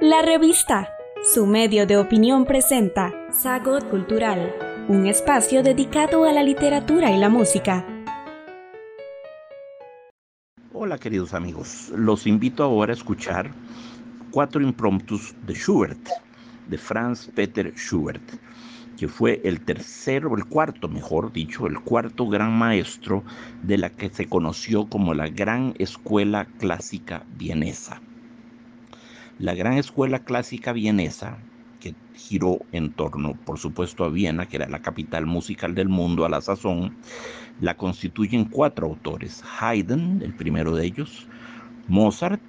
La revista, su medio de opinión presenta Sagot Cultural, un espacio dedicado a la literatura y la música. Hola queridos amigos, los invito ahora a escuchar cuatro impromptus de Schubert, de Franz Peter Schubert, que fue el tercero, el cuarto, mejor dicho, el cuarto gran maestro de la que se conoció como la Gran Escuela Clásica Vienesa. La Gran Escuela Clásica Vienesa, que giró en torno, por supuesto, a Viena, que era la capital musical del mundo a la sazón, la constituyen cuatro autores, Haydn, el primero de ellos, Mozart,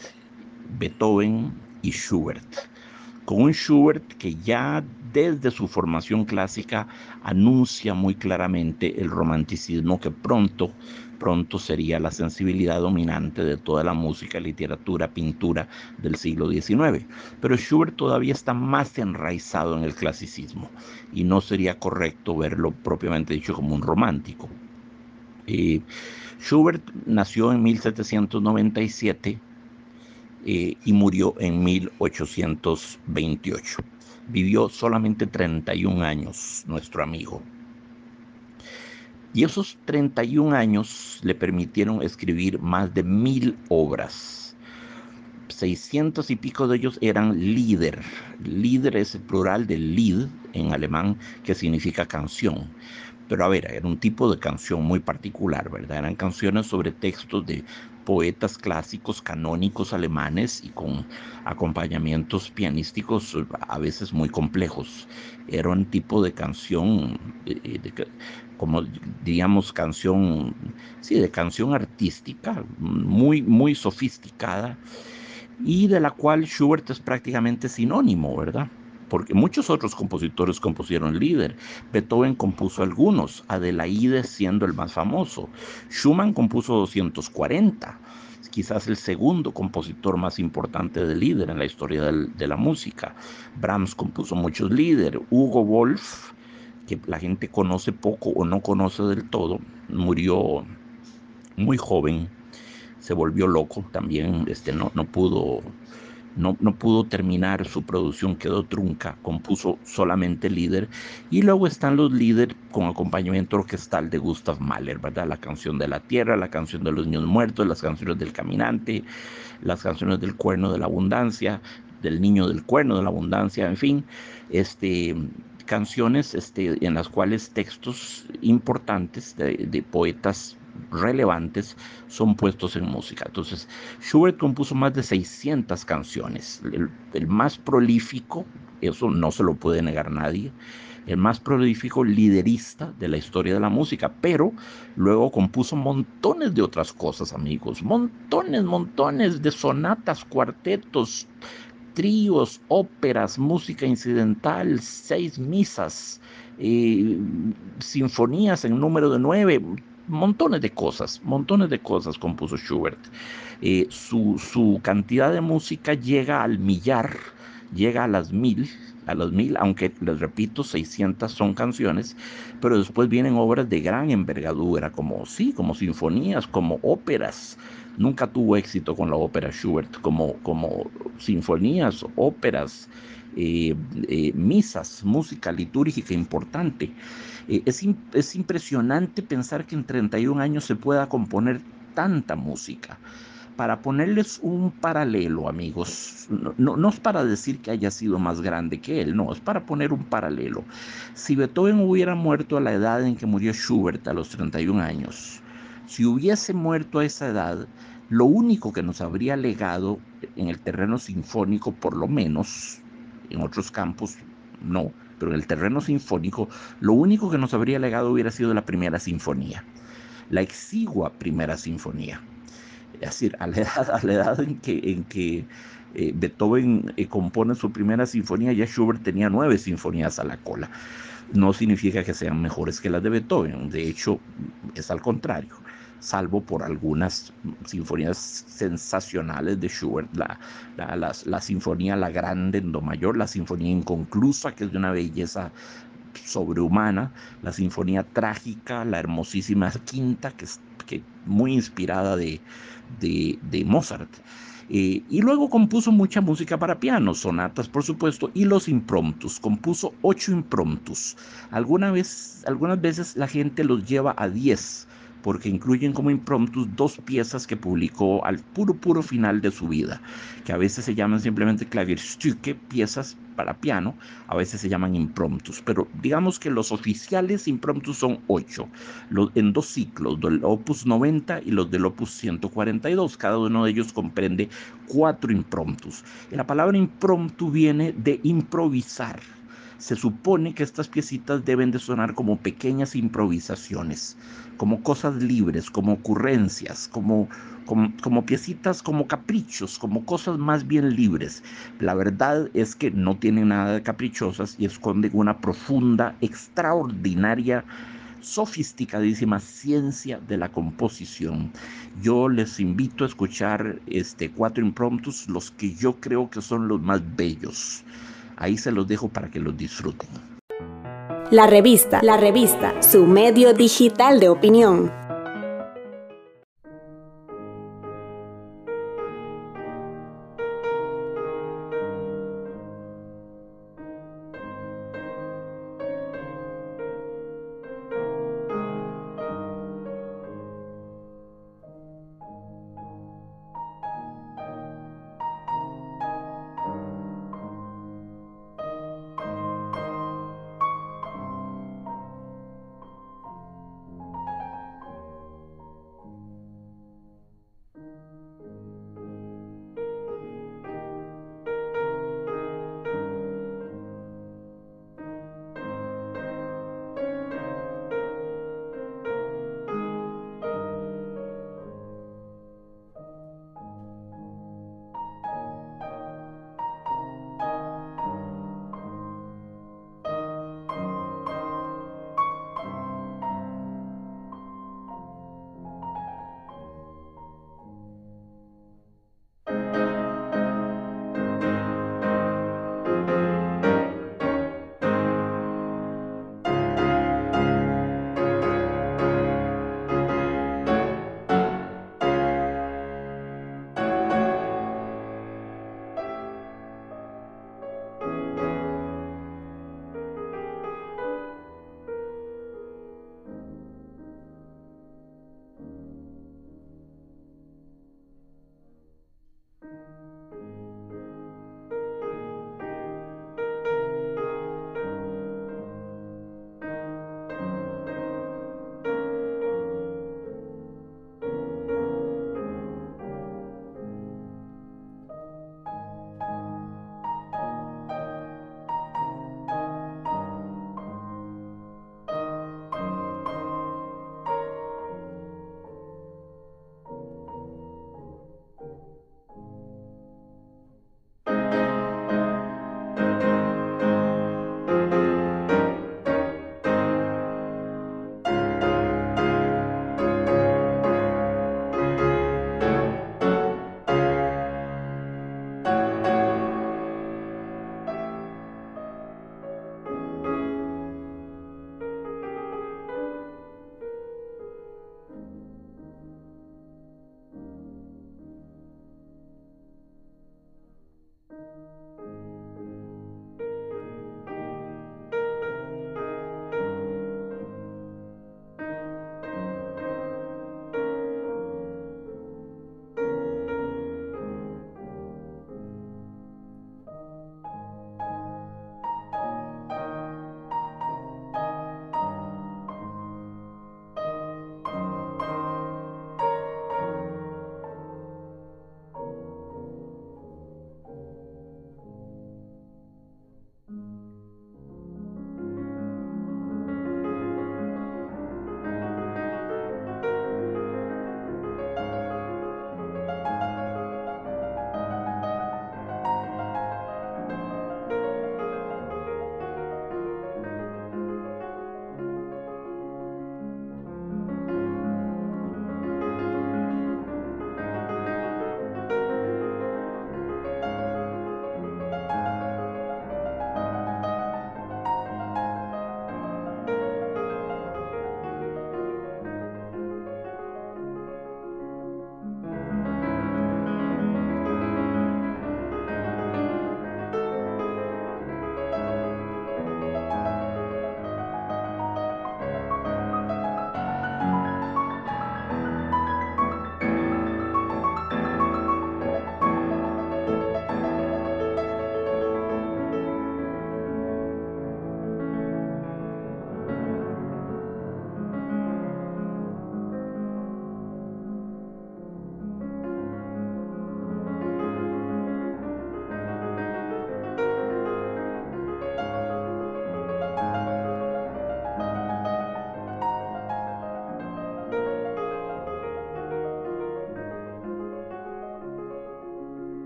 Beethoven y Schubert. Con un Schubert que ya desde su formación clásica anuncia muy claramente el romanticismo que pronto, pronto sería la sensibilidad dominante de toda la música, literatura, pintura del siglo XIX. Pero Schubert todavía está más enraizado en el clasicismo y no sería correcto verlo propiamente dicho como un romántico. Eh, Schubert nació en 1797 eh, y murió en 1828. Vivió solamente 31 años nuestro amigo. Y esos 31 años le permitieron escribir más de mil obras. 600 y pico de ellos eran líder. Líder es el plural de Lied en alemán, que significa canción. Pero a ver, era un tipo de canción muy particular, ¿verdad? Eran canciones sobre textos de poetas clásicos canónicos alemanes y con acompañamientos pianísticos a veces muy complejos. Era un tipo de canción, eh, como diríamos canción, sí, de canción artística, muy, muy sofisticada y de la cual Schubert es prácticamente sinónimo, ¿verdad? porque muchos otros compositores compusieron líder. Beethoven compuso algunos, Adelaide siendo el más famoso. Schumann compuso 240, quizás el segundo compositor más importante de líder en la historia de la música. Brahms compuso muchos líderes. Hugo Wolf, que la gente conoce poco o no conoce del todo, murió muy joven, se volvió loco también, este, no, no pudo no, pudo terminar su producción, quedó trunca, compuso solamente líder. Y luego están los líderes con acompañamiento orquestal de Gustav Mahler, ¿verdad? La canción de la tierra, la canción de los niños muertos, las canciones del caminante, las canciones del cuerno de la abundancia, del niño del cuerno de la abundancia, en fin, este, canciones este, en las cuales textos importantes de poetas relevantes son puestos en música. Entonces, Schubert compuso más de 600 canciones. El, más prolífico, eso no se lo puede negar nadie, el más prolífico liderista de la historia de la música, pero luego compuso montones de otras cosas, amigos, montones, montones de sonatas, cuartetos, tríos, óperas, música incidental, seis misas, eh, sinfonías en número de nueve, montones de cosas, montones de cosas compuso Schubert. Eh, su, su, cantidad de música llega al millar, llega a las mil, a las mil, aunque les repito, 600 son canciones, pero después vienen obras de gran envergadura, como sí, como sinfonías, como óperas. Nunca tuvo éxito con la ópera Schubert, como, como sinfonías, óperas, eh, eh, misas, música litúrgica importante. Eh, es, es impresionante pensar que en 31 años se pueda componer tanta música para ponerles un paralelo, amigos, no, no, es para decir que haya sido más grande que él, no, es para poner un paralelo. Si Beethoven hubiera muerto a la edad en que murió Schubert, a los 31 años, si hubiese muerto a esa edad, lo único que nos habría legado en el terreno sinfónico, por lo menos, en otros campos no, pero en el terreno sinfónico, lo único que nos habría legado hubiera sido la primera sinfonía, la exigua primera sinfonía. Es decir, a la edad, en que, eh, Beethoven eh, compone su primera sinfonía, ya Schubert tenía nueve sinfonías a la cola. No significa que sean mejores que las de Beethoven, de hecho es al contrario salvo por algunas sinfonías sensacionales de Schubert, la, la, sinfonía La Grande en Do mayor, la sinfonía inconclusa, que es de una belleza sobrehumana, la sinfonía trágica, la hermosísima quinta, que es que muy inspirada de, de, Mozart. Eh, y luego compuso mucha música para piano, sonatas por supuesto, y los impromptus. Compuso ocho impromptus. Alguna vez, algunas veces la gente los lleva a diez porque incluyen como impromptus dos piezas que publicó al puro, puro final de su vida, que a veces se llaman simplemente Klavierstücke, piezas para piano, a veces se llaman impromptus, pero digamos que los oficiales impromptus son ocho, los, en dos ciclos, del opus 90 y los del opus 142, cada uno de ellos comprende cuatro impromptus. Y la palabra impromptu viene de improvisar, se supone que estas piecitas deben de sonar como pequeñas improvisaciones, como cosas libres, como ocurrencias, como, como, piecitas, como caprichos, como cosas más bien libres. La verdad es que no tienen nada de caprichosas y esconden una profunda, extraordinaria sofisticadísima ciencia de la composición. Yo les invito a escuchar este cuatro impromptus, los que yo creo que son los más bellos. Ahí se los dejo para que los disfruten. La revista, la revista, su medio digital de opinión.